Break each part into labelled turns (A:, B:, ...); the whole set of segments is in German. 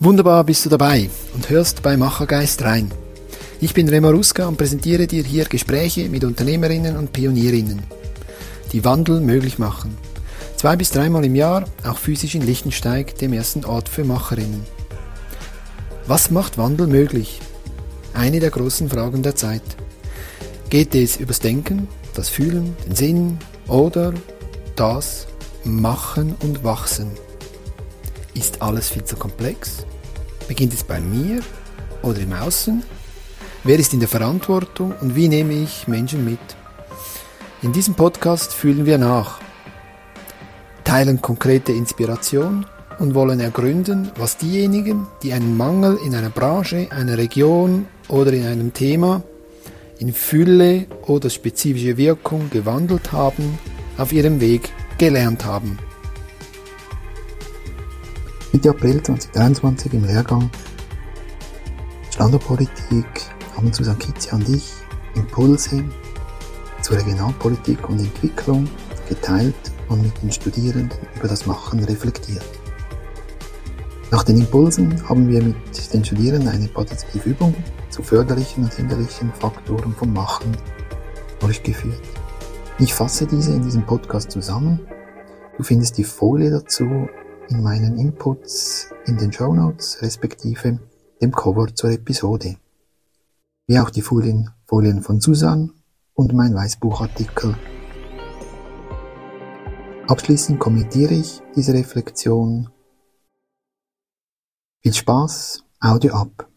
A: Wunderbar bist du dabei und hörst bei Machergeist rein. Ich bin Remo Ruska und präsentiere dir hier Gespräche mit Unternehmerinnen und Pionierinnen, die Wandel möglich machen. Zwei bis dreimal im Jahr, auch physisch in Lichtensteig, dem ersten Ort für Macherinnen. Was macht Wandel möglich? Eine der großen Fragen der Zeit. Geht es übers Denken, das Fühlen, den Sinn oder das Machen und Wachsen? Ist alles viel zu komplex? Beginnt es bei mir oder im Außen? Wer ist in der Verantwortung und wie nehme ich Menschen mit? In diesem Podcast fühlen wir nach, teilen konkrete Inspiration und wollen ergründen, was diejenigen, die einen Mangel in einer Branche, einer Region oder in einem Thema in Fülle oder spezifische Wirkung gewandelt haben, auf ihrem Weg gelernt haben.
B: Mitte April 2023 im Lehrgang Standortpolitik haben Susanne Kitzia und ich Impulse zur Regionalpolitik und Entwicklung geteilt und mit den Studierenden über das Machen reflektiert. Nach den Impulsen haben wir mit den Studierenden eine partizipative Übung zu förderlichen und hinderlichen Faktoren vom Machen durchgeführt. Ich fasse diese in diesem Podcast zusammen. Du findest die Folie dazu in meinen Inputs in den Show Notes respektive dem Cover zur Episode. Wie auch die Folien, Folien von Susan und mein Weißbuchartikel. Abschließend kommentiere ich diese Reflexion. Viel Spaß, Audio ab.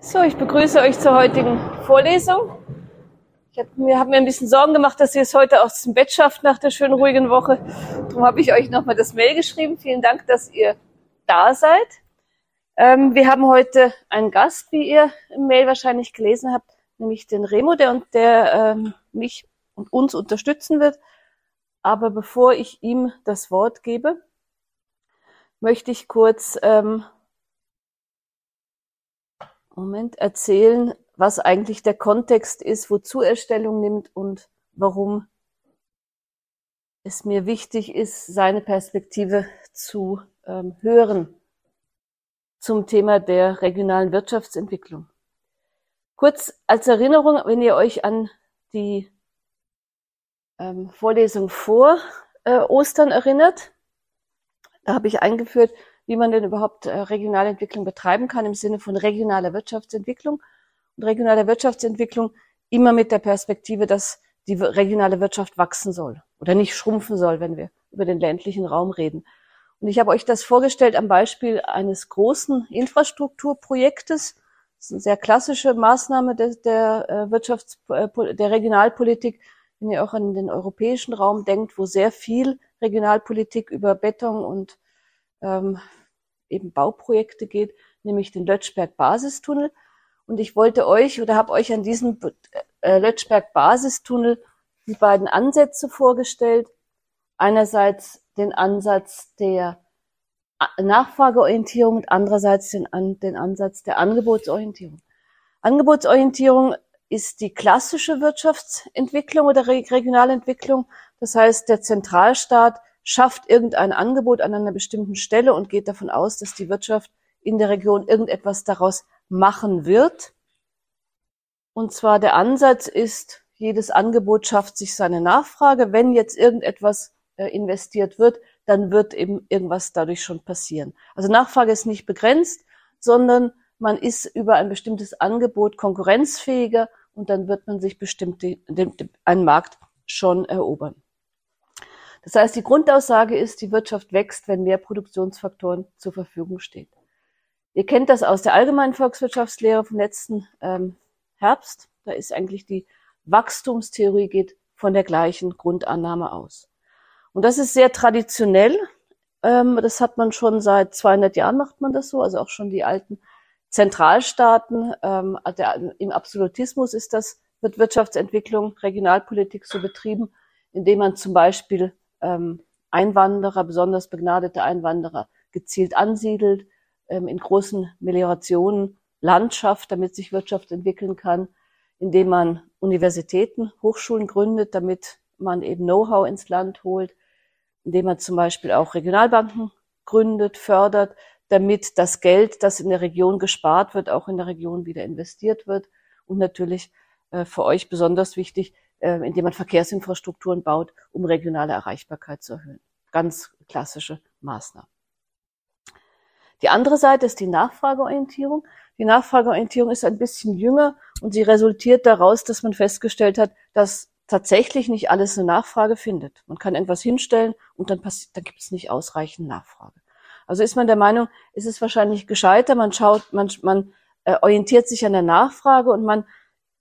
C: So, ich begrüße euch zur heutigen Vorlesung. Ich habe mir ein bisschen Sorgen gemacht, dass ihr es heute auch zum Bett schafft nach der schönen ruhigen Woche. Darum habe ich euch nochmal das Mail geschrieben. Vielen Dank, dass ihr da seid. Ähm, wir haben heute einen Gast, wie ihr im Mail wahrscheinlich gelesen habt, nämlich den Remo, der, der ähm, mich und uns unterstützen wird. Aber bevor ich ihm das Wort gebe, möchte ich kurz ähm, Moment erzählen, was eigentlich der Kontext ist, wozu er Stellung nimmt und warum es mir wichtig ist, seine Perspektive zu ähm, hören zum Thema der regionalen Wirtschaftsentwicklung. Kurz als Erinnerung, wenn ihr euch an die ähm, Vorlesung vor äh, Ostern erinnert, da habe ich eingeführt, wie man denn überhaupt äh, regionale Entwicklung betreiben kann im Sinne von regionaler Wirtschaftsentwicklung regionale Wirtschaftsentwicklung immer mit der Perspektive, dass die regionale Wirtschaft wachsen soll oder nicht schrumpfen soll, wenn wir über den ländlichen Raum reden. Und ich habe euch das vorgestellt am Beispiel eines großen Infrastrukturprojektes. Das ist eine sehr klassische Maßnahme der, der äh, Wirtschafts-, äh, der Regionalpolitik, wenn ihr auch an den europäischen Raum denkt, wo sehr viel Regionalpolitik über Beton und ähm, eben Bauprojekte geht, nämlich den Lötschberg-Basistunnel. Und ich wollte euch oder habe euch an diesem äh, Lötschberg-Basistunnel die beiden Ansätze vorgestellt. Einerseits den Ansatz der Nachfrageorientierung und andererseits den, den Ansatz der Angebotsorientierung. Angebotsorientierung ist die klassische Wirtschaftsentwicklung oder Regionalentwicklung. Das heißt, der Zentralstaat schafft irgendein Angebot an einer bestimmten Stelle und geht davon aus, dass die Wirtschaft in der Region irgendetwas daraus machen wird. Und zwar der Ansatz ist, jedes Angebot schafft sich seine Nachfrage. Wenn jetzt irgendetwas äh, investiert wird, dann wird eben irgendwas dadurch schon passieren. Also Nachfrage ist nicht begrenzt, sondern man ist über ein bestimmtes Angebot konkurrenzfähiger und dann wird man sich bestimmt den, den, einen Markt schon erobern. Das heißt, die Grundaussage ist, die Wirtschaft wächst, wenn mehr Produktionsfaktoren zur Verfügung stehen. Ihr kennt das aus der allgemeinen Volkswirtschaftslehre vom letzten ähm, Herbst. Da ist eigentlich die Wachstumstheorie geht von der gleichen Grundannahme aus. Und das ist sehr traditionell. Ähm, das hat man schon seit 200 Jahren macht man das so, also auch schon die alten Zentralstaaten. Ähm, der, Im Absolutismus ist das, wird Wirtschaftsentwicklung, Regionalpolitik so betrieben, indem man zum Beispiel ähm, Einwanderer, besonders begnadete Einwanderer, gezielt ansiedelt, in großen Meliorationen Land schafft, damit sich Wirtschaft entwickeln kann, indem man Universitäten, Hochschulen gründet, damit man eben Know-how ins Land holt, indem man zum Beispiel auch Regionalbanken gründet, fördert, damit das Geld, das in der Region gespart wird, auch in der Region wieder investiert wird. Und natürlich äh, für euch besonders wichtig, äh, indem man Verkehrsinfrastrukturen baut, um regionale Erreichbarkeit zu erhöhen. Ganz klassische Maßnahmen. Die andere Seite ist die Nachfrageorientierung. Die Nachfrageorientierung ist ein bisschen jünger und sie resultiert daraus, dass man festgestellt hat, dass tatsächlich nicht alles eine Nachfrage findet. Man kann irgendwas hinstellen und dann, dann gibt es nicht ausreichend Nachfrage. Also ist man der Meinung, ist es wahrscheinlich gescheiter, man schaut, man, man äh, orientiert sich an der Nachfrage und man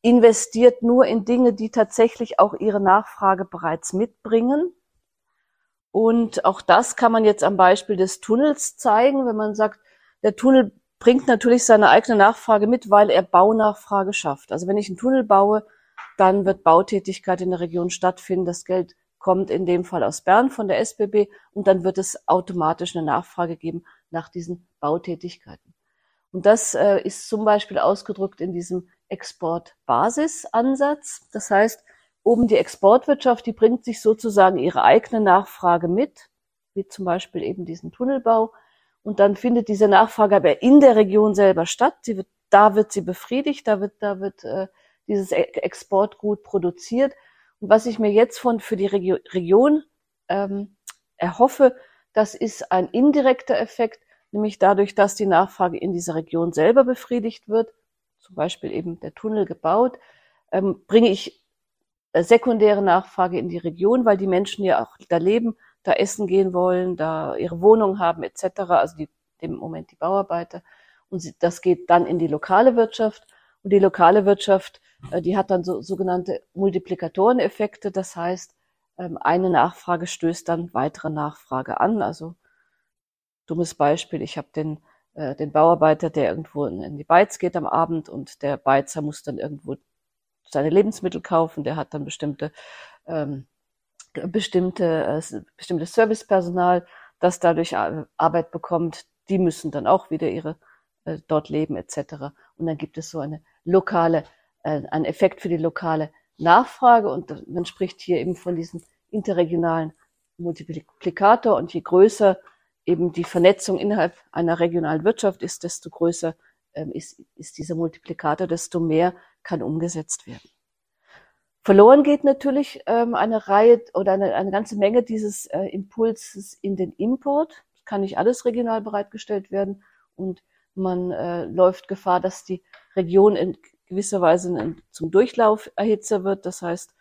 C: investiert nur in Dinge, die tatsächlich auch ihre Nachfrage bereits mitbringen. Und auch das kann man jetzt am Beispiel des Tunnels zeigen, wenn man sagt, der Tunnel bringt natürlich seine eigene Nachfrage mit, weil er Baunachfrage schafft. Also wenn ich einen Tunnel baue, dann wird Bautätigkeit in der Region stattfinden. Das Geld kommt in dem Fall aus Bern von der SBB und dann wird es automatisch eine Nachfrage geben nach diesen Bautätigkeiten. Und das äh, ist zum Beispiel ausgedrückt in diesem Exportbasisansatz. Das heißt, oben die Exportwirtschaft, die bringt sich sozusagen ihre eigene Nachfrage mit, wie zum Beispiel eben diesen Tunnelbau. Und dann findet diese Nachfrage aber in der Region selber statt. Sie wird, da wird sie befriedigt, da wird, da wird äh, dieses e-, Exportgut produziert. Und was ich mir jetzt von für die Regio Region ähm, erhoffe, das ist ein indirekter Effekt, nämlich dadurch, dass die Nachfrage in dieser Region selber befriedigt wird, zum Beispiel eben der Tunnel gebaut, ähm, bringe ich sekundäre Nachfrage in die Region, weil die Menschen ja auch da leben, da essen gehen wollen, da ihre Wohnung haben etc., also die, im Moment die Bauarbeiter. Und sie, das geht dann in die lokale Wirtschaft. Und die lokale Wirtschaft, äh, die hat dann so, sogenannte Multiplikatoreneffekte. Das heißt, ähm, eine Nachfrage stößt dann weitere Nachfrage an. Also dummes Beispiel, ich habe den, äh, den Bauarbeiter, der irgendwo in, in die Beiz geht am Abend und der Beizer muss dann irgendwo seine Lebensmittel kaufen, der hat dann bestimmte ähm, bestimmte äh, bestimmtes Servicepersonal, das dadurch Arbeit bekommt, die müssen dann auch wieder ihre äh, dort leben etc. Und dann gibt es so eine lokale äh, einen Effekt für die lokale Nachfrage. Und man spricht hier eben von diesem interregionalen Multiplikator. Und je größer eben die Vernetzung innerhalb einer regionalen Wirtschaft ist, desto größer ähm, ist, ist dieser Multiplikator, desto mehr kann umgesetzt werden. Verloren geht natürlich ähm, eine Reihe oder eine, eine ganze Menge dieses äh, Impulses in den Import. Das kann nicht alles regional bereitgestellt werden und man äh, läuft Gefahr, dass die Region in gewisser Weise zum Durchlauferhitzer wird. Das heißt,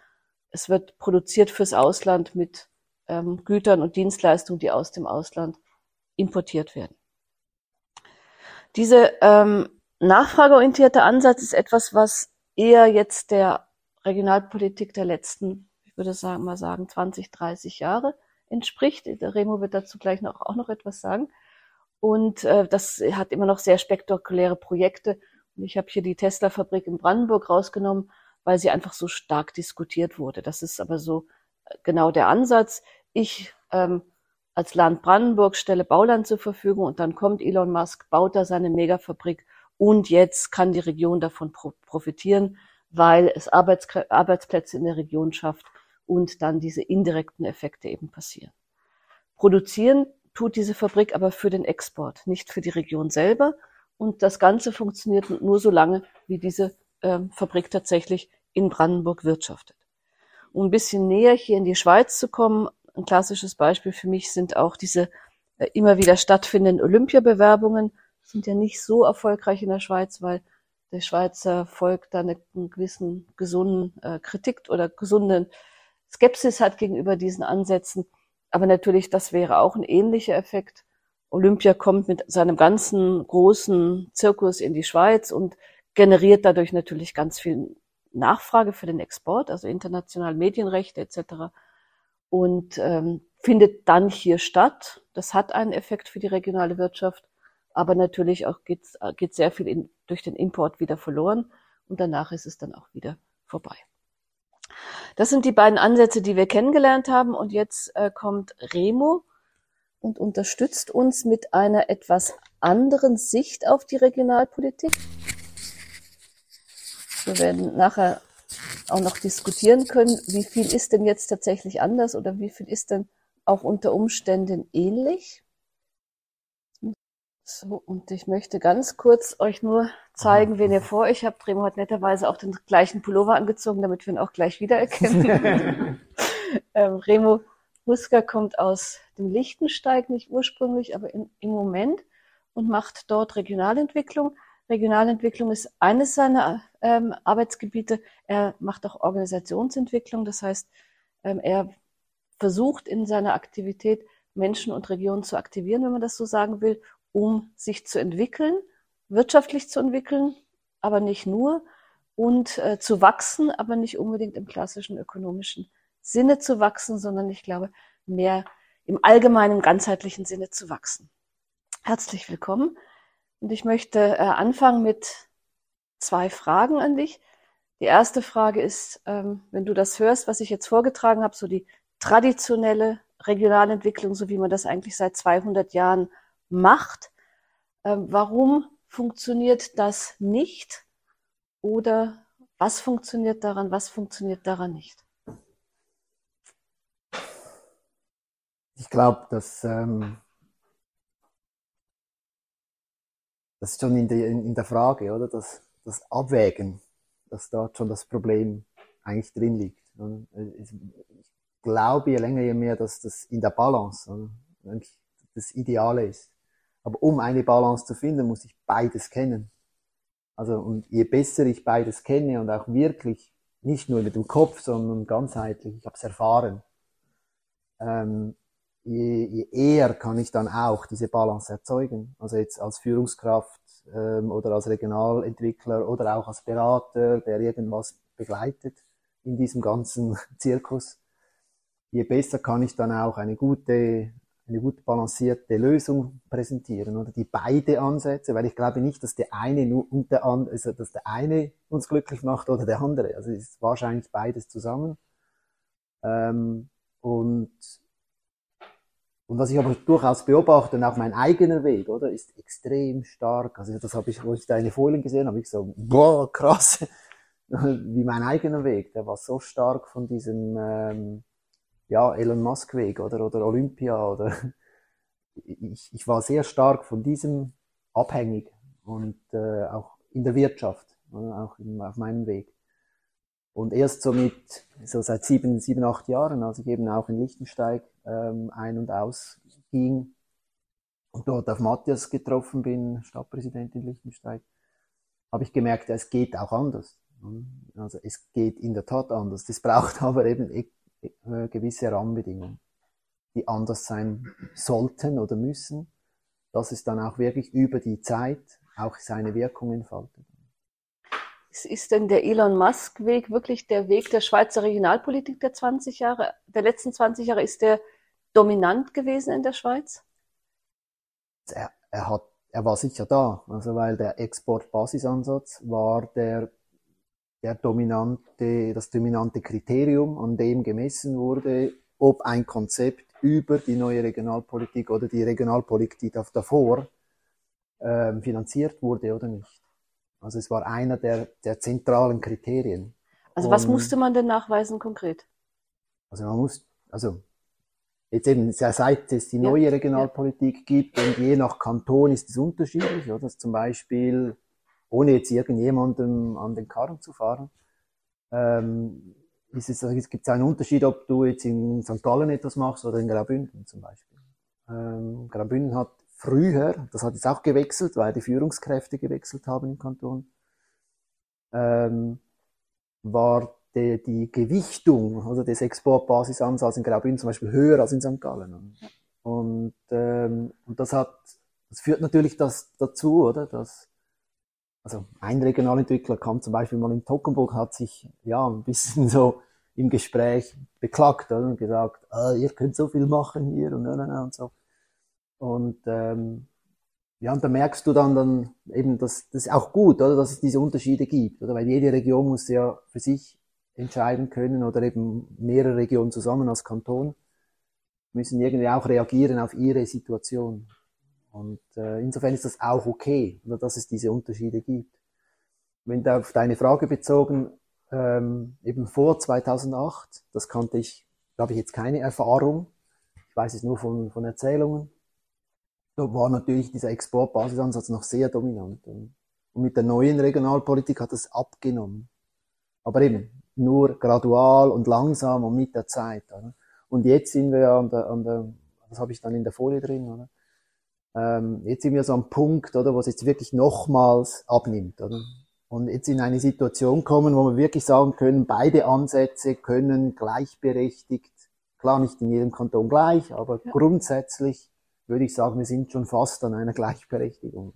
C: es wird produziert fürs Ausland mit ähm, Gütern und Dienstleistungen, die aus dem Ausland importiert werden. Diese ähm, nachfrageorientierte Ansatz ist etwas, was eher jetzt der Regionalpolitik der letzten, ich würde sagen, mal sagen, 20, 30 Jahre entspricht. Der Remo wird dazu gleich noch, auch noch etwas sagen. Und äh, das hat immer noch sehr spektakuläre Projekte. Und ich habe hier die Tesla-Fabrik in Brandenburg rausgenommen, weil sie einfach so stark diskutiert wurde. Das ist aber so äh, genau der Ansatz. Ich ähm, als Land Brandenburg stelle Bauland zur Verfügung und dann kommt Elon Musk, baut da seine Megafabrik und jetzt kann die Region davon profitieren, weil es Arbeits Arbeitsplätze in der Region schafft und dann diese indirekten Effekte eben passieren. Produzieren tut diese Fabrik aber für den Export, nicht für die Region selber. Und das Ganze funktioniert nur so lange, wie diese äh, Fabrik tatsächlich in Brandenburg wirtschaftet. Um ein bisschen näher hier in die Schweiz zu kommen, ein klassisches Beispiel für mich sind auch diese äh, immer wieder stattfindenden Olympiabewerbungen. Sind ja nicht so erfolgreich in der Schweiz, weil der Schweizer Volk da eine, einen gewissen gesunden äh, Kritik oder gesunden Skepsis hat gegenüber diesen Ansätzen. Aber natürlich, das wäre auch ein ähnlicher Effekt. Olympia kommt mit seinem ganzen großen Zirkus in die Schweiz und generiert dadurch natürlich ganz viel Nachfrage für den Export, also international Medienrechte etc und ähm, findet dann hier statt. Das hat einen Effekt für die regionale Wirtschaft, aber natürlich auch geht, geht sehr viel in, durch den Import wieder verloren und danach ist es dann auch wieder vorbei. Das sind die beiden Ansätze, die wir kennengelernt haben und jetzt äh, kommt Remo und unterstützt uns mit einer etwas anderen Sicht auf die Regionalpolitik. Wir werden nachher auch noch diskutieren können, wie viel ist denn jetzt tatsächlich anders oder wie viel ist denn auch unter Umständen ähnlich. So, und ich möchte ganz kurz euch nur zeigen, wen ihr vor euch habt. Remo hat netterweise auch den gleichen Pullover angezogen, damit wir ihn auch gleich wiedererkennen. ähm, Remo Husker kommt aus dem Lichtensteig, nicht ursprünglich, aber in, im Moment und macht dort Regionalentwicklung. Regionalentwicklung ist eines seiner ähm, Arbeitsgebiete. Er macht auch Organisationsentwicklung. Das heißt, ähm, er versucht in seiner Aktivität Menschen und Regionen zu aktivieren, wenn man das so sagen will, um sich zu entwickeln, wirtschaftlich zu entwickeln, aber nicht nur, und äh, zu wachsen, aber nicht unbedingt im klassischen ökonomischen Sinne zu wachsen, sondern ich glaube, mehr im allgemeinen, ganzheitlichen Sinne zu wachsen. Herzlich willkommen. Und ich möchte äh, anfangen mit zwei Fragen an dich. Die erste Frage ist, ähm, wenn du das hörst, was ich jetzt vorgetragen habe, so die traditionelle Regionalentwicklung, so wie man das eigentlich seit 200 Jahren macht. Ähm, warum funktioniert das nicht? Oder was funktioniert daran, was funktioniert daran nicht?
B: Ich glaube, dass ähm, das ist schon in der, in der Frage, oder? Das, das Abwägen, dass dort schon das Problem eigentlich drin liegt. Ich glaube je länger, je mehr, dass das in der Balance oder? das Ideale ist. Aber um eine Balance zu finden, muss ich beides kennen. Also, und je besser ich beides kenne und auch wirklich, nicht nur mit dem Kopf, sondern ganzheitlich, ich habe es erfahren, ähm, je, je eher kann ich dann auch diese Balance erzeugen. Also jetzt als Führungskraft ähm, oder als Regionalentwickler oder auch als Berater, der irgendwas begleitet in diesem ganzen Zirkus. Je besser kann ich dann auch eine gute eine gut balancierte Lösung präsentieren oder die beide Ansätze, weil ich glaube nicht, dass der eine nur und der andere, also dass der eine uns glücklich macht oder der andere. Also es ist wahrscheinlich beides zusammen. Ähm, und und was ich aber durchaus beobachte und auch mein eigener Weg, oder, ist extrem stark. Also das habe ich, wo ich deine Folien gesehen habe, ich so, boah, krass, wie mein eigener Weg. Der war so stark von diesem ähm, ja, Elon Musk Weg oder, oder Olympia oder ich, ich war sehr stark von diesem abhängig und äh, auch in der Wirtschaft, oder, auch in, auf meinem Weg. Und erst so mit, so seit sieben, sieben, acht Jahren, als ich eben auch in Lichtensteig ähm, ein- und aus ging und dort auf Matthias getroffen bin, Stadtpräsident in Lichtensteig, habe ich gemerkt, es geht auch anders. Also es geht in der Tat anders. Das braucht aber eben gewisse Rahmenbedingungen, die anders sein sollten oder müssen, dass es dann auch wirklich über die Zeit auch seine Wirkung entfaltet.
C: Ist denn der Elon Musk-Weg wirklich der Weg der Schweizer Regionalpolitik der 20 Jahre, der letzten 20 Jahre? Ist der dominant gewesen in der Schweiz?
B: Er, er, hat, er war sicher da, also weil der Exportbasisansatz war der der dominante, das dominante Kriterium, an dem gemessen wurde, ob ein Konzept über die neue Regionalpolitik oder die Regionalpolitik davor ähm, finanziert wurde oder nicht. Also es war einer der, der zentralen Kriterien.
C: Also was Und, musste man denn nachweisen konkret?
B: Also man muss, also jetzt eben seit es die neue ja, Regionalpolitik ja. gibt und je nach Kanton ist es unterschiedlich, oder? Zum Beispiel ohne jetzt irgendjemandem an den Karren zu fahren. Ähm, ist es, es gibt einen Unterschied, ob du jetzt in St. Gallen etwas machst oder in Graubünden zum Beispiel. Ähm, Graubünden hat früher, das hat jetzt auch gewechselt, weil die Führungskräfte gewechselt haben im Kanton, ähm, war die, die Gewichtung also des Exportbasisansatzes in Graubünden zum Beispiel höher als in St. Gallen. Und, ähm, und das hat, das führt natürlich das dazu, oder, dass also ein Regionalentwickler kam zum Beispiel mal in Tockenburg, hat sich ja ein bisschen so im Gespräch beklagt oder, und gesagt, ah, ihr könnt so viel machen hier und, und, und so. Und ähm, ja, und da merkst du dann, dann eben, dass das ist auch gut, oder, dass es diese Unterschiede gibt, oder weil jede Region muss ja für sich entscheiden können oder eben mehrere Regionen zusammen als Kanton müssen irgendwie auch reagieren auf ihre Situation. Und äh, insofern ist das auch okay, oder dass es diese Unterschiede gibt. Wenn da auf deine Frage bezogen, ähm, eben vor 2008, das kannte ich, da habe ich jetzt keine Erfahrung, ich weiß es nur von, von Erzählungen, da war natürlich dieser Exportbasisansatz noch sehr dominant. Und mit der neuen Regionalpolitik hat es abgenommen. Aber eben nur gradual und langsam und mit der Zeit. Oder? Und jetzt sind wir ja an der, an der das habe ich dann in der Folie drin, oder? Ähm, jetzt sind wir so am Punkt, oder, wo es jetzt wirklich nochmals abnimmt, oder? Und jetzt in eine Situation kommen, wo wir wirklich sagen können, beide Ansätze können gleichberechtigt, klar nicht in jedem Kanton gleich, aber ja. grundsätzlich würde ich sagen, wir sind schon fast an einer Gleichberechtigung.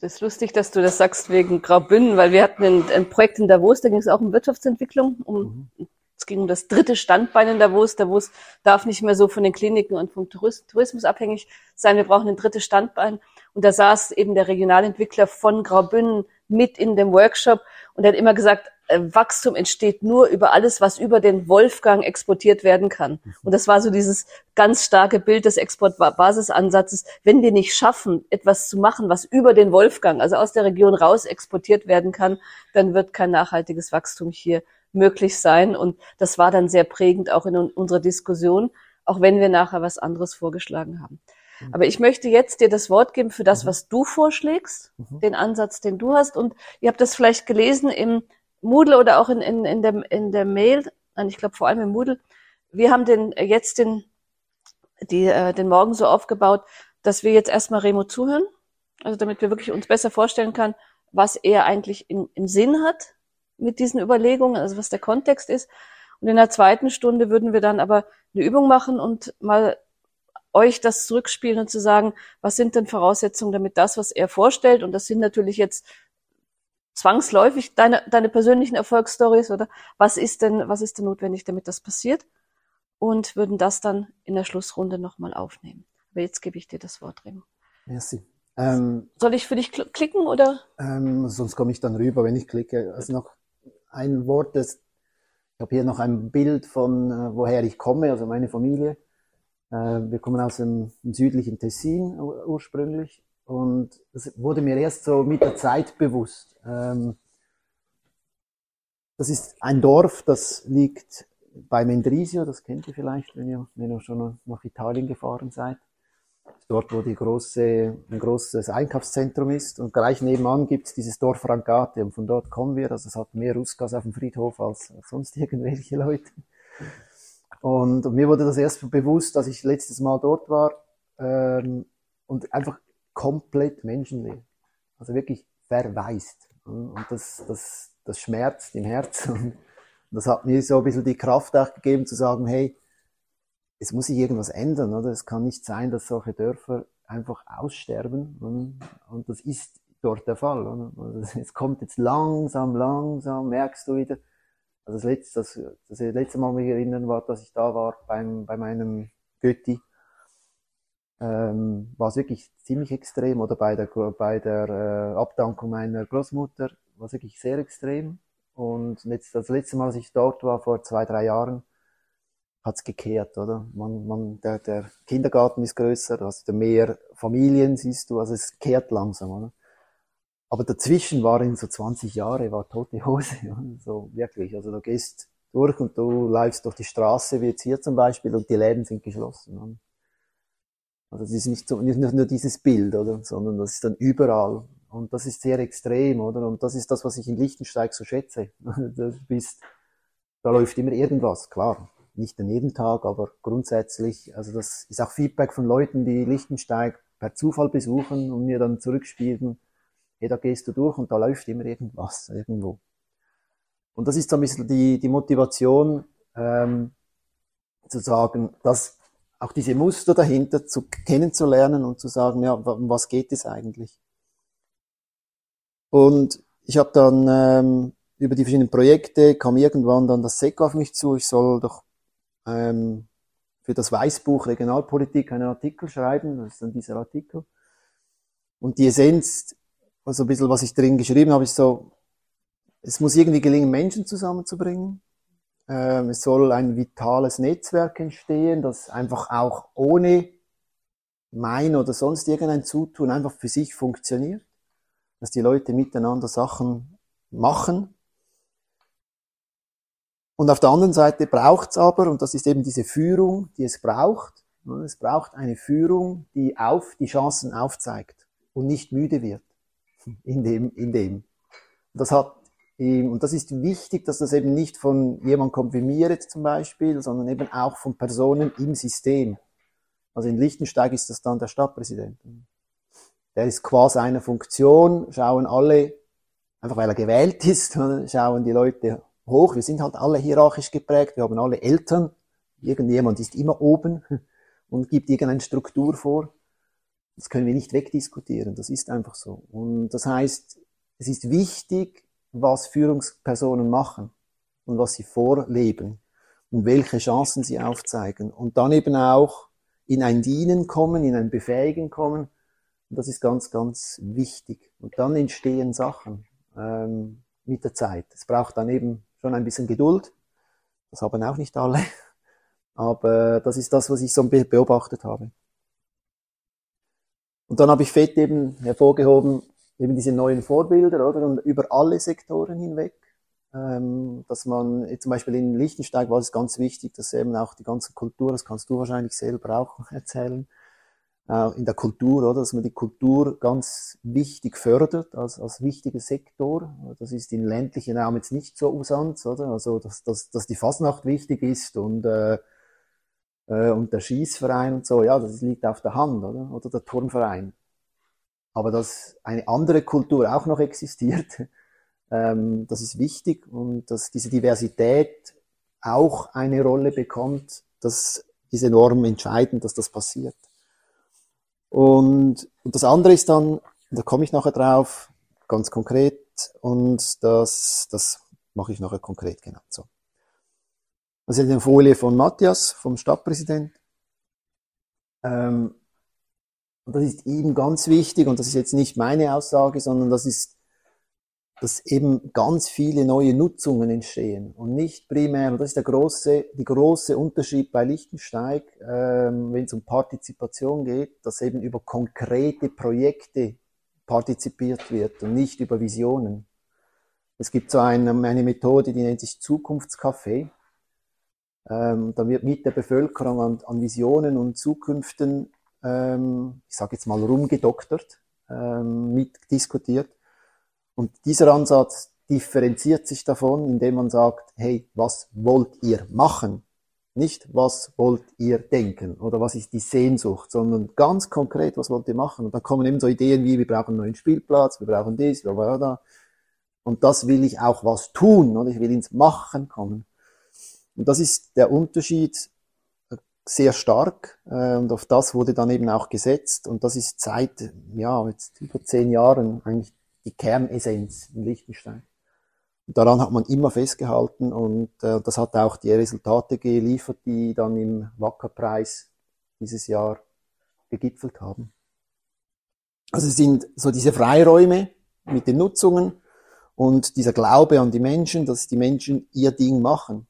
C: Das ist lustig, dass du das sagst wegen Graubünden, weil wir hatten ein, ein Projekt in Davos, da ging es auch um Wirtschaftsentwicklung, um mhm. Es ging um das dritte Standbein in Davos. Davos darf nicht mehr so von den Kliniken und vom Tourismus abhängig sein. Wir brauchen ein drittes Standbein. Und da saß eben der Regionalentwickler von Graubünden mit in dem Workshop und er hat immer gesagt, äh, Wachstum entsteht nur über alles, was über den Wolfgang exportiert werden kann. Und das war so dieses ganz starke Bild des Exportbasisansatzes. Wenn wir nicht schaffen, etwas zu machen, was über den Wolfgang, also aus der Region raus exportiert werden kann, dann wird kein nachhaltiges Wachstum hier möglich sein. Und das war dann sehr prägend auch in unserer Diskussion, auch wenn wir nachher was anderes vorgeschlagen haben. Mhm. Aber ich möchte jetzt dir das Wort geben für das, was du vorschlägst, den Ansatz, den du hast. Und ihr habt das vielleicht gelesen im Moodle oder auch in, in, in, der, in der Mail, ich glaube vor allem im Moodle, wir haben den äh, jetzt den, die, äh, den Morgen so aufgebaut, dass wir jetzt erstmal Remo zuhören, also damit wir wirklich uns besser vorstellen können, was er eigentlich in, im Sinn hat mit diesen Überlegungen, also was der Kontext ist. Und in der zweiten Stunde würden wir dann aber eine Übung machen und mal euch das zurückspielen und zu sagen, was sind denn Voraussetzungen, damit das, was er vorstellt, und das sind natürlich jetzt zwangsläufig deine, deine persönlichen Erfolgsstories oder was ist denn, was ist denn notwendig, damit das passiert? Und würden das dann in der Schlussrunde nochmal aufnehmen. Aber jetzt gebe ich dir das Wort, Remo.
B: Merci.
C: Ähm, Soll ich für dich kl klicken oder?
B: Ähm, sonst komme ich dann rüber, wenn ich klicke. Also noch ein Wort, das, ich habe hier noch ein Bild von äh, woher ich komme, also meine Familie. Äh, wir kommen aus dem, dem südlichen Tessin ursprünglich und das wurde mir erst so mit der Zeit bewusst. Ähm, das ist ein Dorf, das liegt bei Mendrisio, das kennt ihr vielleicht, wenn ihr, wenn ihr schon nach Italien gefahren seid. Dort, wo die große, ein großes Einkaufszentrum ist. Und gleich nebenan gibt es dieses Dorf Rancate. Und von dort kommen wir. Also es hat mehr Ruskas auf dem Friedhof als sonst irgendwelche Leute. Und, und mir wurde das erst bewusst, als ich letztes Mal dort war. Ähm, und einfach komplett menschenleer. Also wirklich verwaist. Und das, das, das schmerzt im Herzen. Und das hat mir so ein bisschen die Kraft auch gegeben zu sagen, hey, es muss sich irgendwas ändern, oder? Es kann nicht sein, dass solche Dörfer einfach aussterben. Und, das ist dort der Fall. Oder? Also es kommt jetzt langsam, langsam, merkst du wieder. Also das letzte, das, das letzte Mal mich erinnern war, dass ich da war beim, bei meinem Götti ähm, war es wirklich ziemlich extrem. Oder bei der, bei der äh, Abdankung meiner Großmutter war es wirklich sehr extrem. Und jetzt, das letzte Mal, als ich dort war, vor zwei, drei Jahren, hat's gekehrt, oder? Man, man, der, der Kindergarten ist größer, hast mehr Familien, siehst du, also es kehrt langsam, oder? Aber dazwischen waren so 20 Jahre, war tote Hose, so wirklich. Also du gehst durch und du läufst durch die Straße, wie jetzt hier zum Beispiel, und die Läden sind geschlossen. Oder? Also es ist nicht, so, nicht nur dieses Bild, oder? sondern das ist dann überall. Und das ist sehr extrem, oder? Und das ist das, was ich in Lichtensteig so schätze. Du bist, da läuft immer irgendwas, klar. Nicht an jedem Tag, aber grundsätzlich, also das ist auch Feedback von Leuten, die Lichtensteig per Zufall besuchen und mir dann zurückspielen, hey, da gehst du durch und da läuft immer irgendwas, irgendwo. Und das ist so ein bisschen die, die Motivation, ähm, zu sagen, dass auch diese Muster dahinter zu kennenzulernen und zu sagen, ja, um was geht es eigentlich? Und ich habe dann ähm, über die verschiedenen Projekte kam irgendwann dann das SEC auf mich zu, ich soll doch ähm, für das Weißbuch Regionalpolitik einen Artikel schreiben, das ist dann dieser Artikel. Und die Essenz, also ein bisschen was ich drin geschrieben habe, ist so, es muss irgendwie gelingen, Menschen zusammenzubringen. Ähm, es soll ein vitales Netzwerk entstehen, das einfach auch ohne mein oder sonst irgendein Zutun einfach für sich funktioniert. Dass die Leute miteinander Sachen machen. Und auf der anderen Seite braucht's aber, und das ist eben diese Führung, die es braucht, Es braucht eine Führung, die auf die Chancen aufzeigt und nicht müde wird in dem, in dem. Das hat und das ist wichtig, dass das eben nicht von jemand kommt wie mir jetzt zum Beispiel, sondern eben auch von Personen im System. Also in Liechtenstein ist das dann der Stadtpräsident. Der ist quasi eine Funktion, schauen alle, einfach weil er gewählt ist, schauen die Leute hoch. Wir sind halt alle hierarchisch geprägt, wir haben alle Eltern. Irgendjemand ist immer oben und gibt irgendeine Struktur vor. Das können wir nicht wegdiskutieren, das ist einfach so. Und das heißt, es ist wichtig, was Führungspersonen machen und was sie vorleben und welche Chancen sie aufzeigen. Und dann eben auch in ein Dienen kommen, in ein Befähigen kommen. Und das ist ganz, ganz wichtig. Und dann entstehen Sachen ähm, mit der Zeit. Es braucht dann eben schon ein bisschen Geduld. Das haben auch nicht alle. Aber das ist das, was ich so beobachtet habe. Und dann habe ich Fett eben hervorgehoben, eben diese neuen Vorbilder, oder? Und über alle Sektoren hinweg. Ähm, dass man, zum Beispiel in Liechtenstein war es ganz wichtig, dass eben auch die ganze Kultur, das kannst du wahrscheinlich selber auch erzählen, äh, in der Kultur, oder? Dass man die Kultur ganz wichtig fördert, als, als wichtiger Sektor. Das ist in ländlichen Raum jetzt nicht so Usanz, oder? Also, dass, dass, dass die Fasnacht wichtig ist und, äh, äh, und der Schießverein und so, ja, das liegt auf der Hand, oder? Oder der Turnverein aber dass eine andere Kultur auch noch existiert, ähm, das ist wichtig und dass diese Diversität auch eine Rolle bekommt, das ist enorm entscheidend, dass das passiert. Und, und das andere ist dann, da komme ich nachher drauf, ganz konkret, und das, das mache ich nachher konkret genau so. Das ist eine Folie von Matthias, vom Stadtpräsident. Ähm, das ist ihm ganz wichtig, und das ist jetzt nicht meine Aussage, sondern das ist, dass eben ganz viele neue Nutzungen entstehen und nicht primär, und das ist der große, die große Unterschied bei Lichtensteig, ähm, wenn es um Partizipation geht, dass eben über konkrete Projekte partizipiert wird und nicht über Visionen. Es gibt so eine, eine Methode, die nennt sich Zukunftscafé. Ähm, da wird mit der Bevölkerung an, an Visionen und Zukünften ähm, ich sage jetzt mal rumgedoktert, ähm, mitdiskutiert. Und dieser Ansatz differenziert sich davon, indem man sagt, hey, was wollt ihr machen? Nicht, was wollt ihr denken oder was ist die Sehnsucht, sondern ganz konkret, was wollt ihr machen? Und da kommen eben so Ideen wie, wir brauchen einen neuen Spielplatz, wir brauchen dies, bla bla bla. Und das will ich auch was tun, oder ich will ins Machen kommen. Und das ist der Unterschied sehr stark äh, und auf das wurde dann eben auch gesetzt und das ist seit ja jetzt über zehn Jahren eigentlich die Kernessenz in Liechtenstein. Und daran hat man immer festgehalten und äh, das hat auch die Resultate geliefert, die dann im Wackerpreis dieses Jahr gegipfelt haben. Also es sind so diese Freiräume mit den Nutzungen und dieser Glaube an die Menschen, dass die Menschen ihr Ding machen.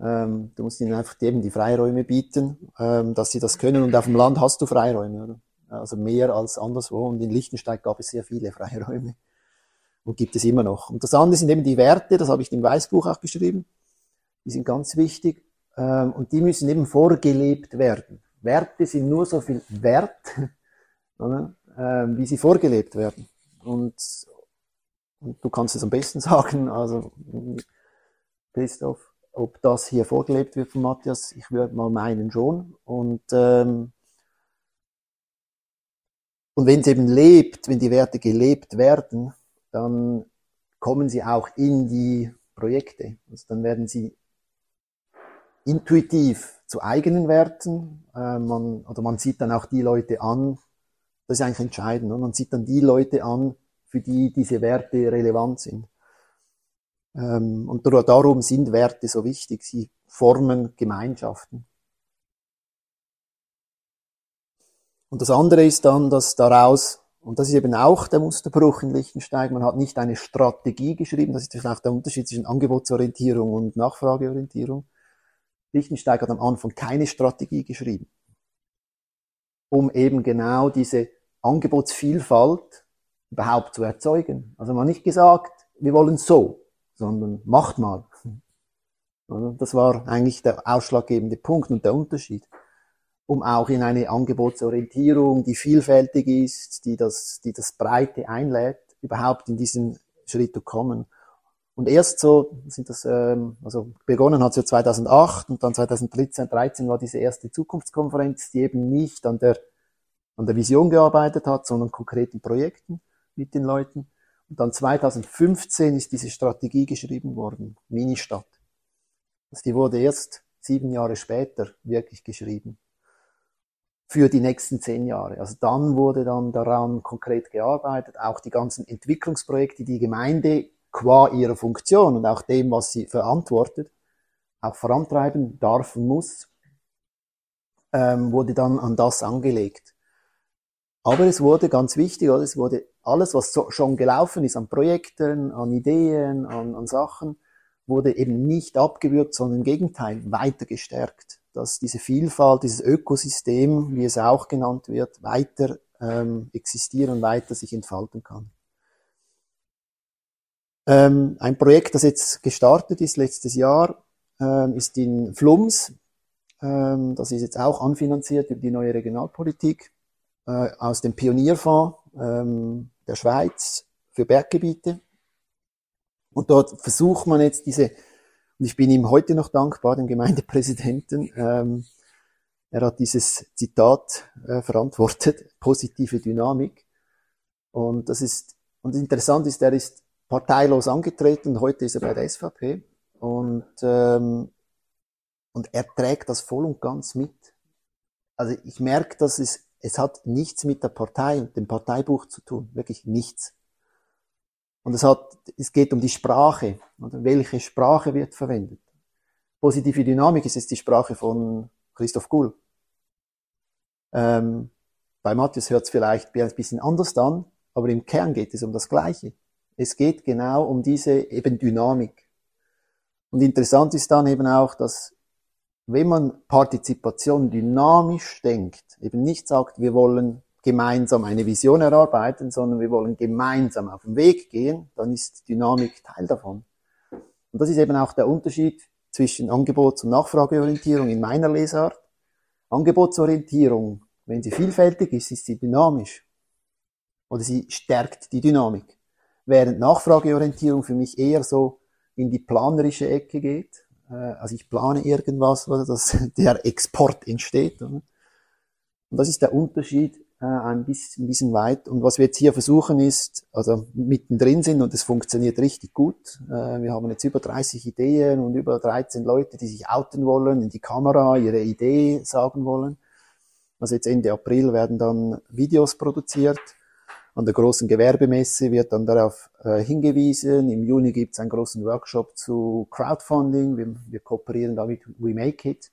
B: Ähm, du musst ihnen einfach eben die Freiräume bieten, ähm, dass sie das können. Und auf dem Land hast du Freiräume, oder? Also mehr als anderswo. Und in Liechtenstein gab es sehr viele Freiräume. Und gibt es immer noch. Und das andere sind eben die Werte, das habe ich im Weißbuch auch geschrieben. Die sind ganz wichtig. Ähm, und die müssen eben vorgelebt werden. Werte sind nur so viel wert? Ähm, wie sie vorgelebt werden. Und, und du kannst es am besten sagen, also Christoph, ob das hier vorgelebt wird von Matthias, ich würde mal meinen schon. Und, ähm, und wenn es eben lebt, wenn die Werte gelebt werden, dann kommen sie auch in die Projekte. Also dann werden sie intuitiv zu eigenen Werten. Äh, man, oder man sieht dann auch die Leute an, das ist eigentlich entscheidend. Und man sieht dann die Leute an, für die diese Werte relevant sind. Ähm, und darum sind Werte so wichtig. Sie formen Gemeinschaften. Und das andere ist dann, dass daraus, und das ist eben auch der Musterbruch in Lichtenstein, man hat nicht eine Strategie geschrieben, das ist vielleicht der Unterschied zwischen Angebotsorientierung und Nachfrageorientierung. Lichtenstein hat am Anfang keine Strategie geschrieben, um eben genau diese Angebotsvielfalt überhaupt zu erzeugen. Also man hat nicht gesagt, wir wollen so, sondern macht mal. Das war eigentlich der ausschlaggebende Punkt und der Unterschied. Um auch in eine Angebotsorientierung, die vielfältig ist, die das, die das Breite einlädt, überhaupt in diesen Schritt zu kommen. Und erst so sind das, ähm, also begonnen hat es ja 2008 und dann 2013 13 war diese erste Zukunftskonferenz, die eben nicht an der, an der Vision gearbeitet hat, sondern konkreten Projekten mit den Leuten. Und dann 2015 ist diese Strategie geschrieben worden, Ministadt. Also die wurde erst sieben Jahre später wirklich geschrieben. Für die nächsten zehn Jahre. Also dann wurde dann daran konkret gearbeitet, auch die ganzen Entwicklungsprojekte, die Gemeinde qua ihrer Funktion und auch dem, was sie verantwortet, auch vorantreiben darf und muss, ähm, wurde dann an das angelegt. Aber es wurde ganz wichtig, oder? es wurde alles, was so, schon gelaufen ist an Projekten, an Ideen, an, an Sachen, wurde eben nicht abgewürgt, sondern im Gegenteil weiter gestärkt. Dass diese Vielfalt, dieses Ökosystem, wie es auch genannt wird, weiter ähm, existieren, weiter sich entfalten kann. Ähm, ein Projekt, das jetzt gestartet ist letztes Jahr, ähm, ist in Flums. Ähm, das ist jetzt auch anfinanziert über die neue Regionalpolitik äh, aus dem Pionierfonds ähm, der Schweiz für Berggebiete. Und dort versucht man jetzt diese, und ich bin ihm heute noch dankbar, dem Gemeindepräsidenten, ähm, er hat dieses Zitat äh, verantwortet, positive Dynamik. Und das ist, und interessant ist, er ist parteilos angetreten, heute ist er bei der SVP und, ähm, und er trägt das voll und ganz mit. Also ich merke, dass es es hat nichts mit der Partei dem Parteibuch zu tun, wirklich nichts. Und es hat, es geht um die Sprache, oder welche Sprache wird verwendet. Positive Dynamik ist jetzt die Sprache von Christoph Gull. Ähm, bei Matthias hört es vielleicht ein bisschen anders an, aber im Kern geht es um das Gleiche. Es geht genau um diese eben Dynamik. Und interessant ist dann eben auch, dass wenn man Partizipation dynamisch denkt, eben nicht sagt, wir wollen gemeinsam eine Vision erarbeiten, sondern wir wollen gemeinsam auf den Weg gehen, dann ist Dynamik Teil davon. Und das ist eben auch der Unterschied zwischen Angebots- und Nachfrageorientierung in meiner Lesart. Angebotsorientierung, wenn sie vielfältig ist, ist sie dynamisch. Oder sie stärkt die Dynamik. Während Nachfrageorientierung für mich eher so in die planerische Ecke geht, äh, also ich plane irgendwas, oder, dass der Export entsteht. Und das ist der Unterschied äh, ein, bisschen, ein bisschen weit. Und was wir jetzt hier versuchen ist, also mittendrin sind und es funktioniert richtig gut. Äh, wir haben jetzt über 30 Ideen und über 13 Leute, die sich outen wollen, in die Kamera ihre Idee sagen wollen. Also jetzt Ende April werden dann Videos produziert an der großen Gewerbemesse wird dann darauf äh, hingewiesen. Im Juni gibt es einen großen Workshop zu Crowdfunding. Wir, wir kooperieren da mit We Make It.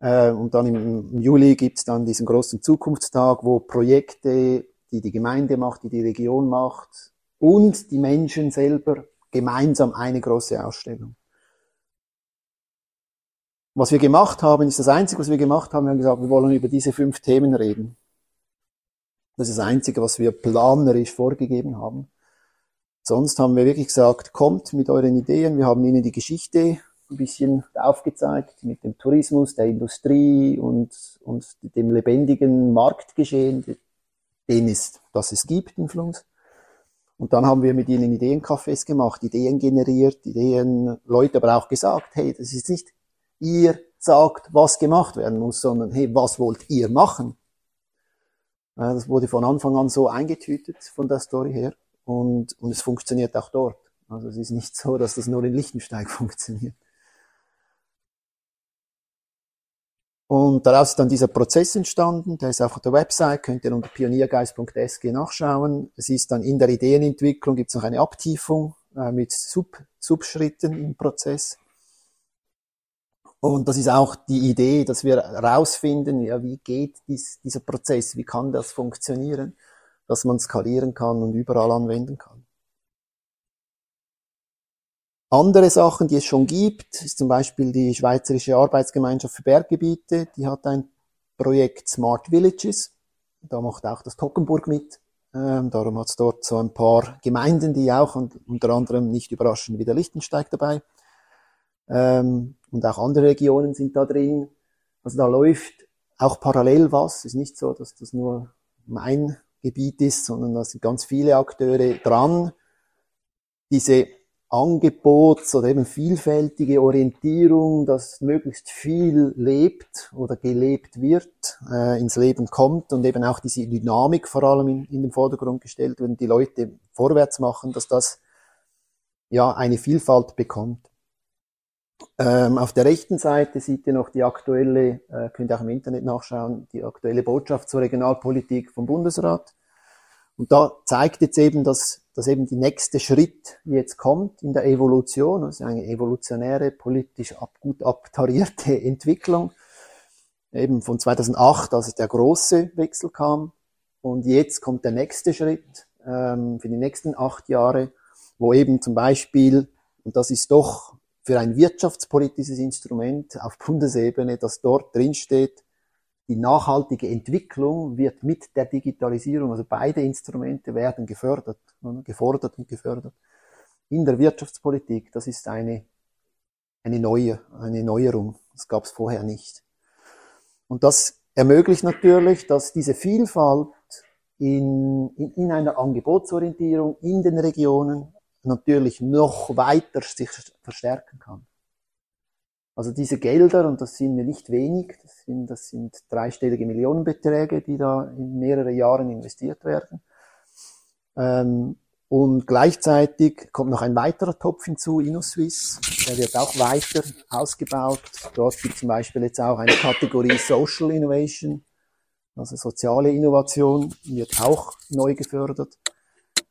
B: Äh, und dann im, im Juli gibt es dann diesen großen Zukunftstag, wo Projekte, die die Gemeinde macht, die die Region macht und die Menschen selber gemeinsam eine große Ausstellung. Was wir gemacht haben, ist das Einzige, was wir gemacht haben. Wir haben gesagt, wir wollen über diese fünf Themen reden. Das ist das Einzige, was wir planerisch vorgegeben haben. Sonst haben wir wirklich gesagt, kommt mit euren Ideen. Wir haben Ihnen die Geschichte ein bisschen aufgezeigt mit dem Tourismus, der Industrie und, und dem lebendigen Marktgeschehen, den es, das es gibt in Flums. Und dann haben wir mit ihnen Ideencafés gemacht, Ideen generiert, Ideen, Leute aber auch gesagt, hey, das ist nicht ihr sagt, was gemacht werden muss, sondern hey, was wollt ihr machen? Das wurde von Anfang an so eingetütet von der Story her und, und es funktioniert auch dort. Also es ist nicht so, dass das nur in Lichtensteig funktioniert. Und daraus ist dann dieser Prozess entstanden, der ist auch auf der Website, könnt ihr unter pioniergeist.sg nachschauen. Es ist dann in der Ideenentwicklung, gibt es noch eine Abtiefung äh, mit Sub, Subschritten im Prozess. Und das ist auch die Idee, dass wir herausfinden, ja, wie geht dies, dieser Prozess, wie kann das funktionieren, dass man skalieren kann und überall anwenden kann. Andere Sachen, die es schon gibt, ist zum Beispiel die Schweizerische Arbeitsgemeinschaft für Berggebiete, die hat ein Projekt Smart Villages. Da macht auch das Tockenburg mit. Ähm, darum hat es dort so ein paar Gemeinden, die auch und unter anderem nicht überraschend wieder Lichtensteig dabei. Ähm, und auch andere Regionen sind da drin. Also da läuft auch parallel was. Es ist nicht so, dass das nur mein Gebiet ist, sondern da sind ganz viele Akteure dran. Diese Angebots- oder eben vielfältige Orientierung, dass möglichst viel lebt oder gelebt wird, äh, ins Leben kommt und eben auch diese Dynamik vor allem in, in den Vordergrund gestellt wird und die Leute vorwärts machen, dass das ja eine Vielfalt bekommt. Ähm, auf der rechten Seite sieht ihr noch die aktuelle, äh, könnt ihr auch im Internet nachschauen, die aktuelle Botschaft zur Regionalpolitik vom Bundesrat. Und da zeigt jetzt eben, dass, dass eben die nächste Schritt jetzt kommt in der Evolution, also eine evolutionäre, politisch ab, gut abtarierte Entwicklung, eben von 2008, als der große Wechsel kam. Und jetzt kommt der nächste Schritt ähm, für die nächsten acht Jahre, wo eben zum Beispiel, und das ist doch für ein wirtschaftspolitisches Instrument auf Bundesebene, das dort drin steht, die nachhaltige Entwicklung wird mit der Digitalisierung, also beide Instrumente werden gefördert, gefordert und gefördert. In der Wirtschaftspolitik, das ist eine, eine neue, eine Neuerung. Das gab es vorher nicht. Und das ermöglicht natürlich, dass diese Vielfalt in, in, in einer Angebotsorientierung in den Regionen natürlich noch weiter sich verstärken kann. Also diese Gelder, und das sind nicht wenig, das sind, das sind dreistellige Millionenbeträge, die da in mehrere Jahren investiert werden. Ähm, und gleichzeitig kommt noch ein weiterer Topf hinzu, InnoSwiss. Der wird auch weiter ausgebaut. Dort gibt es zum Beispiel jetzt auch eine Kategorie Social Innovation, also soziale Innovation, wird auch neu gefördert.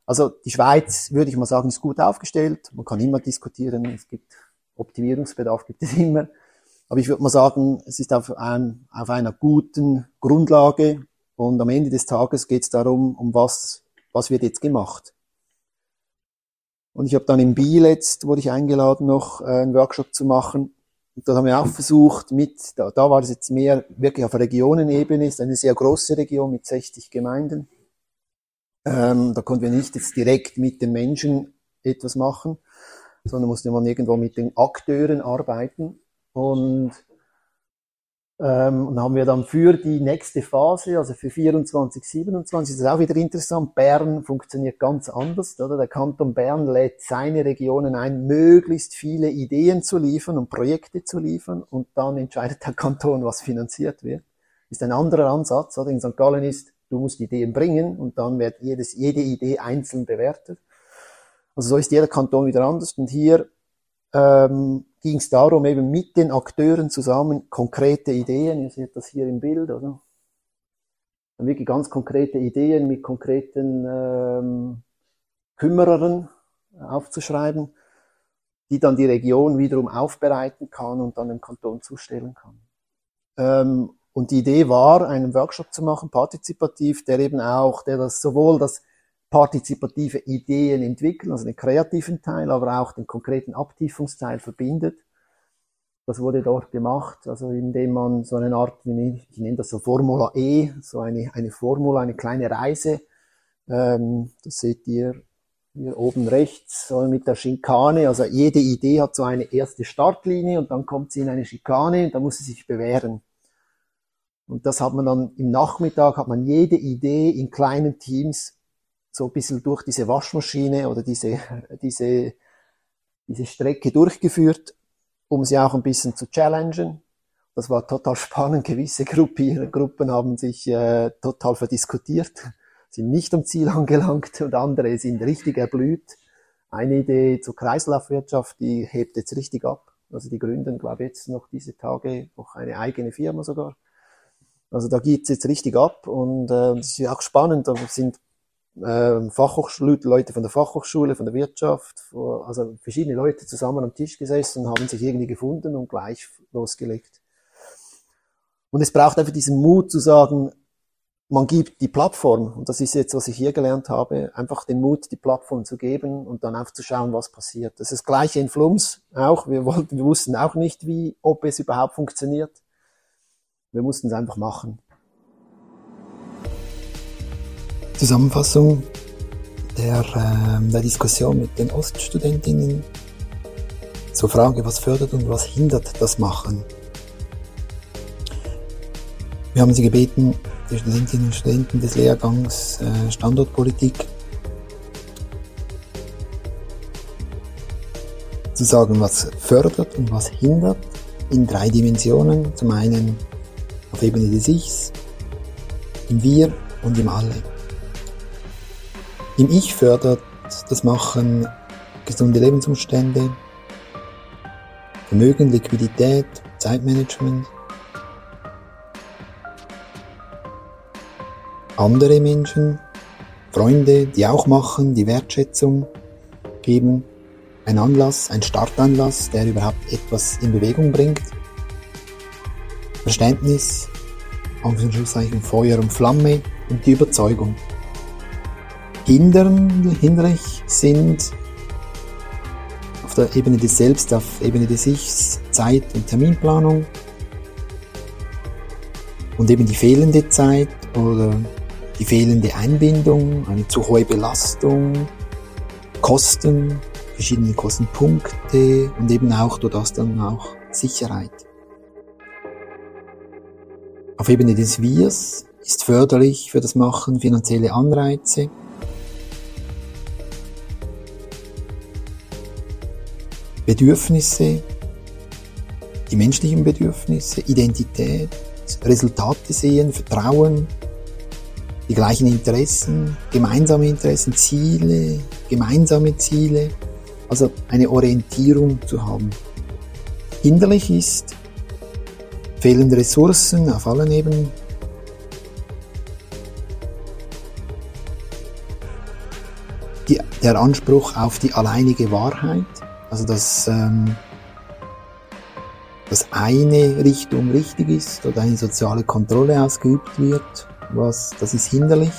B: Also die Schweiz, würde ich mal sagen, ist gut aufgestellt. Man kann immer diskutieren. Es gibt Optimierungsbedarf gibt es immer. Aber ich würde mal sagen, es ist auf, ein, auf einer guten Grundlage und am Ende des Tages geht es darum, um was, was wird jetzt gemacht. Und ich habe dann in Biel jetzt, wurde ich eingeladen, noch äh, einen Workshop zu machen. Und da haben wir auch versucht, mit, da, da war es jetzt mehr wirklich auf Regionenebene, ist eine sehr große Region mit 60 Gemeinden. Ähm, da konnten wir nicht jetzt direkt mit den Menschen etwas machen, sondern musste man irgendwo mit den Akteuren arbeiten. Und, ähm, und haben wir dann für die nächste Phase, also für 24, 27, das ist auch wieder interessant, Bern funktioniert ganz anders. Oder? Der Kanton Bern lädt seine Regionen ein, möglichst viele Ideen zu liefern und Projekte zu liefern und dann entscheidet der Kanton, was finanziert wird. Ist ein anderer Ansatz. Oder? In St. Gallen ist, du musst Ideen bringen und dann wird jedes, jede Idee einzeln bewertet. Also so ist jeder Kanton wieder anders. Und hier ähm, ging es darum, eben mit den Akteuren zusammen konkrete Ideen, ihr seht das hier im Bild, oder? Dann wirklich ganz konkrete Ideen mit konkreten ähm, Kümmerern aufzuschreiben, die dann die Region wiederum aufbereiten kann und dann dem Kanton zustellen kann. Ähm, und die Idee war, einen Workshop zu machen, partizipativ, der eben auch, der das sowohl das partizipative Ideen entwickeln, also den kreativen Teil, aber auch den konkreten Abtiefungsteil verbindet. Das wurde dort gemacht, also indem man so eine Art, ich nenne das so Formula E, so eine, eine Formula, eine kleine Reise, ähm, das seht ihr hier oben rechts, mit der Schikane, also jede Idee hat so eine erste Startlinie und dann kommt sie in eine Schikane und dann muss sie sich bewähren. Und das hat man dann im Nachmittag, hat man jede Idee in kleinen Teams so ein bisschen durch diese Waschmaschine oder diese, diese, diese Strecke durchgeführt, um sie auch ein bisschen zu challengen. Das war total spannend. Gewisse Gruppen, Gruppen haben sich äh, total verdiskutiert, sind nicht am Ziel angelangt und andere sind richtig erblüht. Eine Idee zur Kreislaufwirtschaft, die hebt jetzt richtig ab. Also die gründen, glaube ich, jetzt noch diese Tage noch eine eigene Firma sogar. Also da geht's jetzt richtig ab und äh, das ist auch spannend. Da sind äh, Fachhochschule, Leute von der Fachhochschule, von der Wirtschaft, von, also verschiedene Leute zusammen am Tisch gesessen und haben sich irgendwie gefunden und gleich losgelegt. Und es braucht einfach diesen Mut zu sagen, man gibt die Plattform, und das ist jetzt, was ich hier gelernt habe, einfach den Mut, die Plattform zu geben und dann einfach zu schauen, was passiert. Das ist das Gleiche in Flums auch. Wir wollten, wir wussten auch nicht, wie, ob es überhaupt funktioniert. Wir mussten es einfach machen.
D: Zusammenfassung der, äh, der Diskussion mit den Oststudentinnen zur Frage, was fördert und was hindert das Machen.
B: Wir haben Sie gebeten, die Studentinnen und Studenten des Lehrgangs äh, Standortpolitik zu sagen, was fördert und was hindert in drei Dimensionen. Zum einen auf Ebene des Ichs, im Wir und im Alle. Im Ich fördert das Machen gesunde Lebensumstände, Vermögen, Liquidität, Zeitmanagement. Andere Menschen, Freunde, die auch machen, die Wertschätzung geben, ein Anlass, ein Startanlass, der überhaupt etwas in Bewegung bringt. Verständnis, Anführungszeichen Feuer und Flamme und die Überzeugung. Hindern, hinderlich sind auf der Ebene des Selbst, auf Ebene des Ichs, Zeit- und Terminplanung und eben die fehlende Zeit oder die fehlende Einbindung, eine zu hohe Belastung, Kosten, verschiedene Kostenpunkte und eben auch durch das dann auch Sicherheit. Auf Ebene des Wirs ist förderlich für das Machen finanzielle Anreize. Bedürfnisse, die menschlichen Bedürfnisse, Identität, Resultate sehen, Vertrauen, die gleichen Interessen, gemeinsame Interessen, Ziele, gemeinsame Ziele, also eine Orientierung zu haben. Hinderlich ist fehlende Ressourcen auf allen Ebenen. Die, der Anspruch auf die alleinige Wahrheit, also dass ähm, dass eine Richtung richtig ist oder eine soziale Kontrolle ausgeübt wird, was, das ist hinderlich.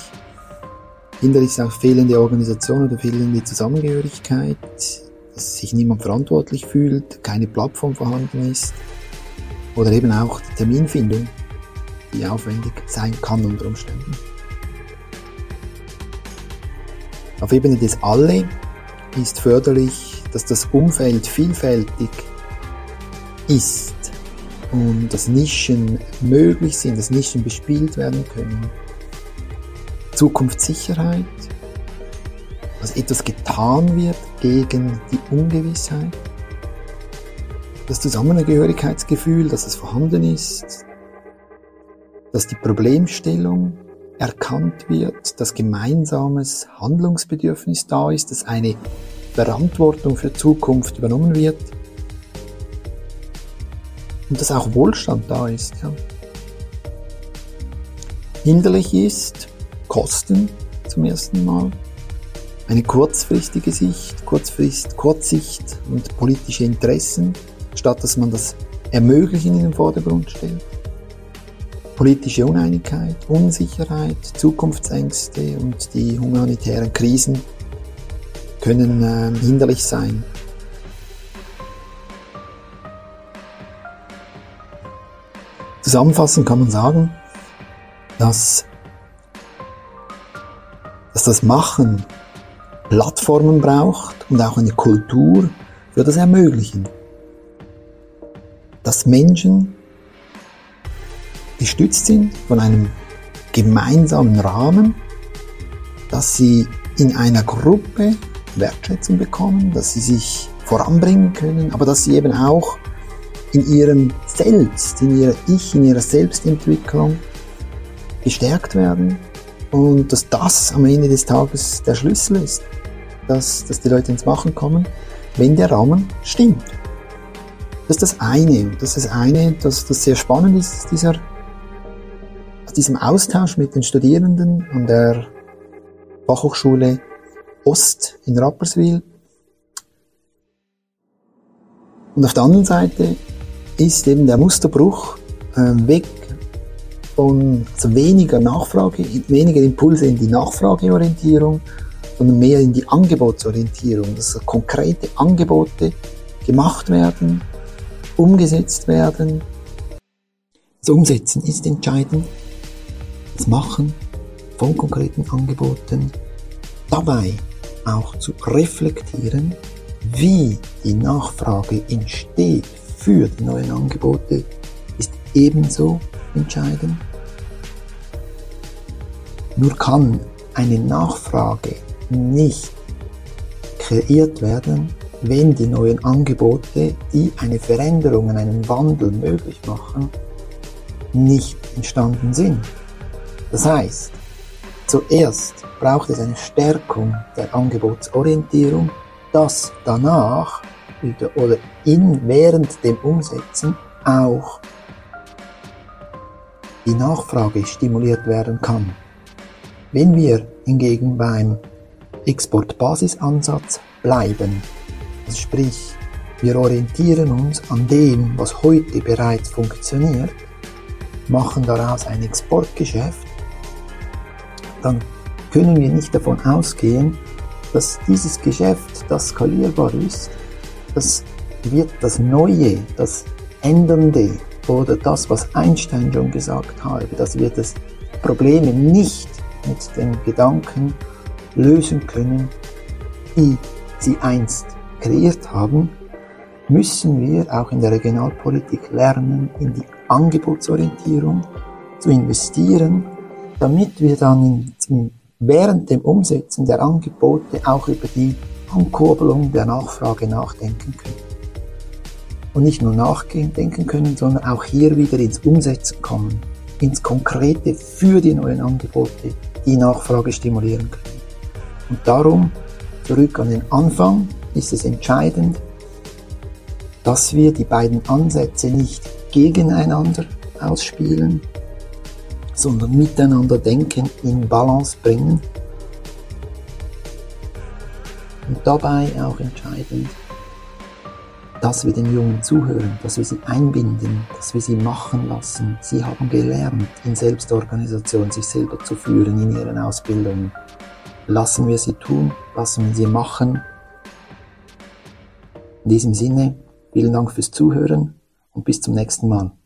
B: Hinderlich ist auch fehlende Organisation oder fehlende Zusammengehörigkeit, dass sich niemand verantwortlich fühlt, keine Plattform vorhanden ist. Oder eben auch die Terminfindung, die aufwendig sein kann unter Umständen. Auf Ebene des Alle ist förderlich, dass das Umfeld vielfältig ist und dass Nischen möglich sind, dass Nischen bespielt werden können. Zukunftssicherheit, dass etwas getan wird gegen die Ungewissheit. Das Zusammengehörigkeitsgefühl, dass es vorhanden ist, dass die Problemstellung erkannt wird, dass gemeinsames Handlungsbedürfnis da ist, dass eine Verantwortung für Zukunft übernommen wird und dass auch Wohlstand da ist. Ja. Hinderlich ist, Kosten zum ersten Mal. Eine kurzfristige Sicht, Kurzfrist, Kurzsicht und politische Interessen, statt dass man das Ermöglichen in den Vordergrund stellt. Politische Uneinigkeit, Unsicherheit, Zukunftsängste und die humanitären Krisen können äh, hinderlich sein. Zusammenfassend kann man sagen, dass dass das Machen Plattformen braucht und auch eine Kultur für das Ermöglichen. Dass Menschen gestützt sind von einem gemeinsamen Rahmen, dass sie in einer Gruppe Wertschätzung bekommen, dass sie sich voranbringen können, aber dass sie eben auch in ihrem Selbst, in ihrer Ich, in ihrer Selbstentwicklung gestärkt werden und dass das am Ende des Tages der Schlüssel ist, dass, dass die Leute ins Machen kommen, wenn der Rahmen stimmt. Das ist das eine. Das ist das eine, dass das sehr spannend ist, dieser, diesem Austausch mit den Studierenden an der Fachhochschule Ost in Rapperswil. Und auf der anderen Seite ist eben der Musterbruch äh, weg von weniger Nachfrage, weniger Impulse in die Nachfrageorientierung, sondern mehr in die Angebotsorientierung, dass konkrete Angebote gemacht werden, umgesetzt werden. Das Umsetzen ist entscheidend. Das Machen von konkreten Angeboten. Dabei auch zu reflektieren, wie die Nachfrage entsteht für die neuen Angebote, ist ebenso entscheidend. Nur kann eine Nachfrage nicht kreiert werden, wenn die neuen Angebote, die eine Veränderung, einen Wandel möglich machen, nicht entstanden sind. Das heißt, zuerst braucht es eine Stärkung der Angebotsorientierung, dass danach oder in, während dem Umsetzen auch die Nachfrage stimuliert werden kann. Wenn wir hingegen beim Exportbasisansatz bleiben, also sprich wir orientieren uns an dem, was heute bereits funktioniert, machen daraus ein Exportgeschäft, dann können wir nicht davon ausgehen, dass dieses Geschäft, das skalierbar ist, das wird das Neue, das Ändernde oder das, was Einstein schon gesagt habe, das wird das Probleme nicht mit den Gedanken lösen können, die sie einst kreiert haben, müssen wir auch in der Regionalpolitik lernen, in die Angebotsorientierung zu investieren, damit wir dann in, während dem Umsetzen der Angebote auch über die Ankurbelung der Nachfrage nachdenken können. Und nicht nur nachdenken können, sondern auch hier wieder ins Umsetzen kommen, ins Konkrete für die neuen Angebote, die Nachfrage stimulieren können. Und darum, zurück an den Anfang, ist es entscheidend, dass wir die beiden Ansätze nicht gegeneinander ausspielen, sondern miteinander denken, in Balance bringen. Und dabei auch entscheidend, dass wir den Jungen zuhören, dass wir sie einbinden, dass wir sie machen lassen. Sie haben gelernt, in Selbstorganisation sich selber zu führen in ihren Ausbildungen. Lassen wir sie tun, lassen wir sie machen. In diesem Sinne, vielen Dank fürs Zuhören und bis zum nächsten Mal.